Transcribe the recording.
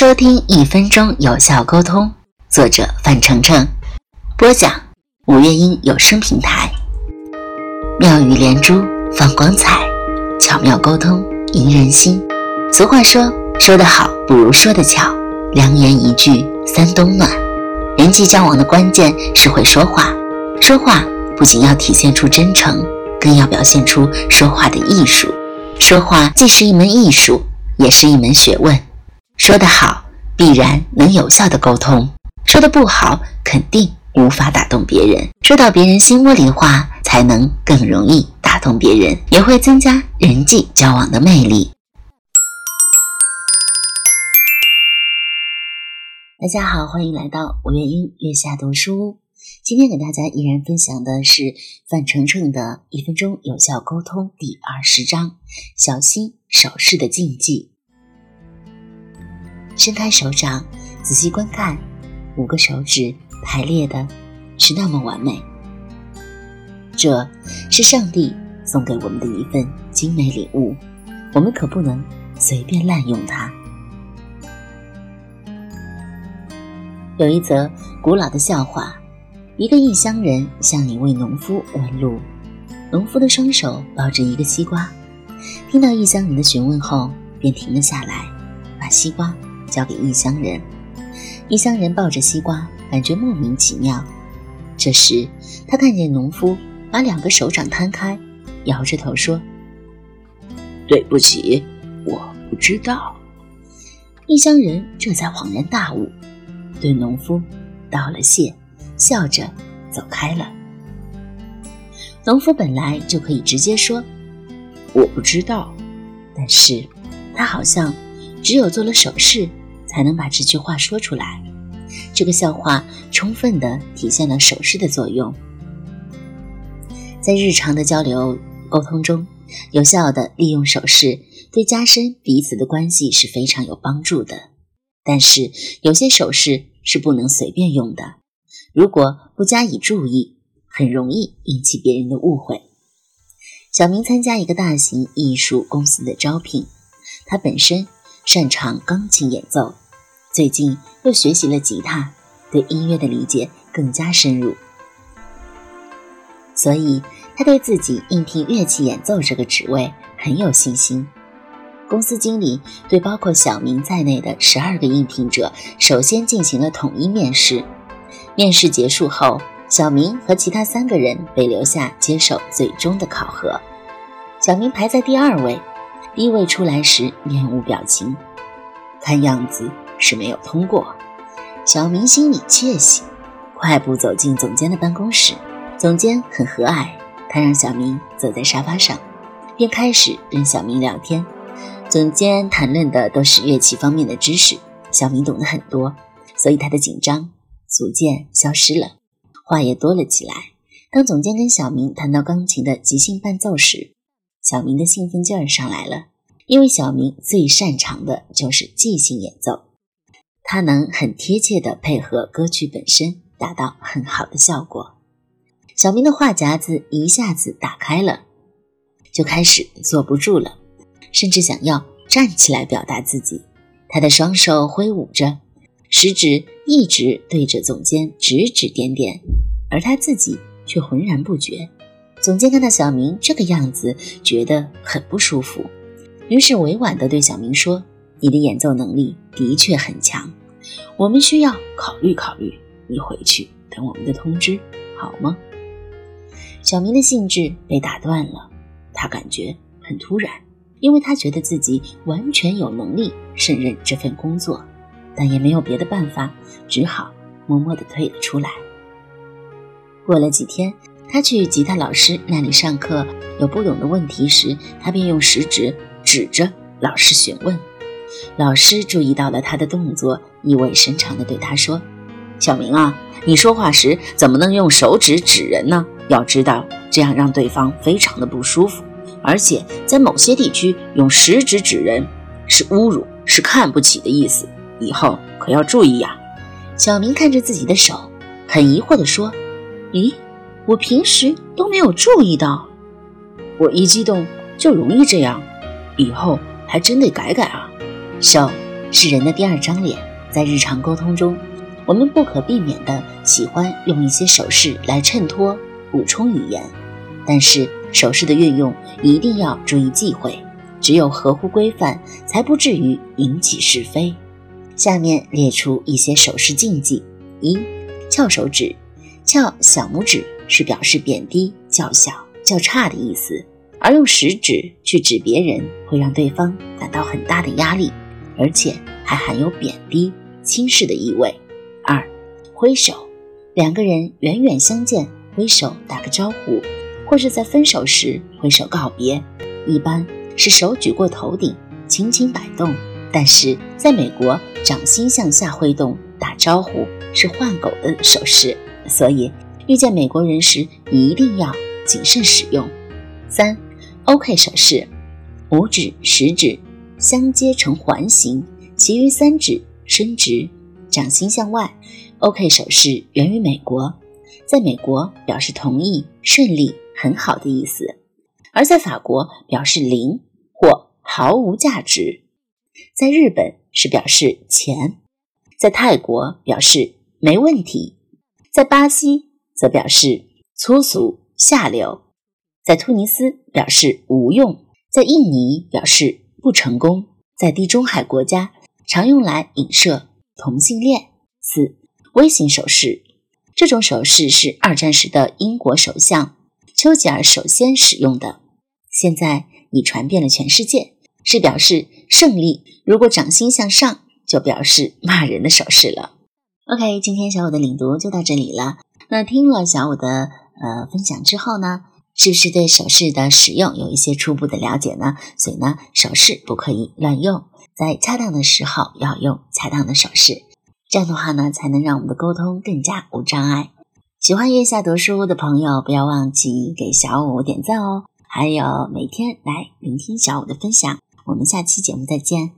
收听一分钟有效沟通，作者范丞丞，播讲五月音有声平台。妙语连珠，放光彩，巧妙沟通，赢人心。俗话说，说得好不如说得巧，良言一句三冬暖。人际交往的关键是会说话，说话不仅要体现出真诚，更要表现出说话的艺术。说话既是一门艺术，也是一门学问。说得好，必然能有效的沟通；说的不好，肯定无法打动别人。说到别人心窝里的话，才能更容易打动别人，也会增加人际交往的魅力。大家好，欢迎来到五月英月下读书。今天给大家依然分享的是范丞丞的一分钟有效沟通第二十章：小心手势的禁忌。伸开手掌，仔细观看，五个手指排列的是那么完美。这是上帝送给我们的一份精美礼物，我们可不能随便滥用它。有一则古老的笑话：一个异乡人向一位农夫问路，农夫的双手抱着一个西瓜，听到异乡人的询问后，便停了下来，把西瓜。交给异乡人，异乡人抱着西瓜，感觉莫名其妙。这时，他看见农夫把两个手掌摊开，摇着头说：“对不起，我不知道。”异乡人这才恍然大悟，对农夫道了谢，笑着走开了。农夫本来就可以直接说：“我不知道。”但是，他好像只有做了手势。才能把这句话说出来。这个笑话充分地体现了手势的作用。在日常的交流沟通中，有效地利用手势，对加深彼此的关系是非常有帮助的。但是，有些手势是不能随便用的，如果不加以注意，很容易引起别人的误会。小明参加一个大型艺术公司的招聘，他本身擅长钢琴演奏。最近又学习了吉他，对音乐的理解更加深入，所以他对自己应聘乐器演奏这个职位很有信心。公司经理对包括小明在内的十二个应聘者首先进行了统一面试。面试结束后，小明和其他三个人被留下接受最终的考核。小明排在第二位，第一位出来时面无表情，看样子。是没有通过，小明心里窃喜，快步走进总监的办公室。总监很和蔼，他让小明坐在沙发上，便开始跟小明聊天。总监谈论的都是乐器方面的知识，小明懂得很多，所以他的紧张逐渐消失了，话也多了起来。当总监跟小明谈到钢琴的即兴伴奏时，小明的兴奋劲儿上来了，因为小明最擅长的就是即兴演奏。他能很贴切地配合歌曲本身，达到很好的效果。小明的话匣子一下子打开了，就开始坐不住了，甚至想要站起来表达自己。他的双手挥舞着，食指一直对着总监指指点点，而他自己却浑然不觉。总监看到小明这个样子，觉得很不舒服，于是委婉地对小明说：“你的演奏能力的确很强。”我们需要考虑考虑，你回去等我们的通知，好吗？小明的兴致被打断了，他感觉很突然，因为他觉得自己完全有能力胜任这份工作，但也没有别的办法，只好默默地退了出来。过了几天，他去吉他老师那里上课，有不懂的问题时，他便用食指指着老师询问。老师注意到了他的动作，意味深长地对他说：“小明啊，你说话时怎么能用手指指人呢？要知道，这样让对方非常的不舒服。而且在某些地区，用食指指人是侮辱，是看不起的意思。以后可要注意呀。”小明看着自己的手，很疑惑地说：“咦，我平时都没有注意到，我一激动就容易这样，以后还真得改改啊。”手是人的第二张脸，在日常沟通中，我们不可避免的喜欢用一些手势来衬托、补充语言，但是手势的运用一定要注意忌讳，只有合乎规范，才不至于引起是非。下面列出一些手势禁忌：一、翘手指，翘小拇指是表示贬低、较小、较差的意思。而用食指去指别人，会让对方感到很大的压力，而且还含有贬低、轻视的意味。二、挥手，两个人远远相见，挥手打个招呼，或是在分手时挥手告别，一般是手举过头顶，轻轻摆动。但是在美国，掌心向下挥动打招呼是换狗的手势，所以遇见美国人时一定要谨慎使用。三。OK 手势，五指、食指相接成环形，其余三指伸直，掌心向外。OK 手势源于美国，在美国表示同意、顺利、很好的意思；而在法国表示零或毫无价值，在日本是表示钱，在泰国表示没问题，在巴西则表示粗俗下流。在突尼斯表示无用，在印尼表示不成功，在地中海国家常用来影射同性恋。四微型手势，这种手势是二战时的英国首相丘吉尔首先使用的，现在已传遍了全世界，是表示胜利。如果掌心向上，就表示骂人的手势了。OK，今天小五的领读就到这里了。那听了小五的呃分享之后呢？是不是对手势的使用有一些初步的了解呢？所以呢，手势不可以乱用，在恰当的时候要用恰当的手势，这样的话呢，才能让我们的沟通更加无障碍。喜欢月下读书的朋友，不要忘记给小五点赞哦，还有每天来聆听小五的分享。我们下期节目再见。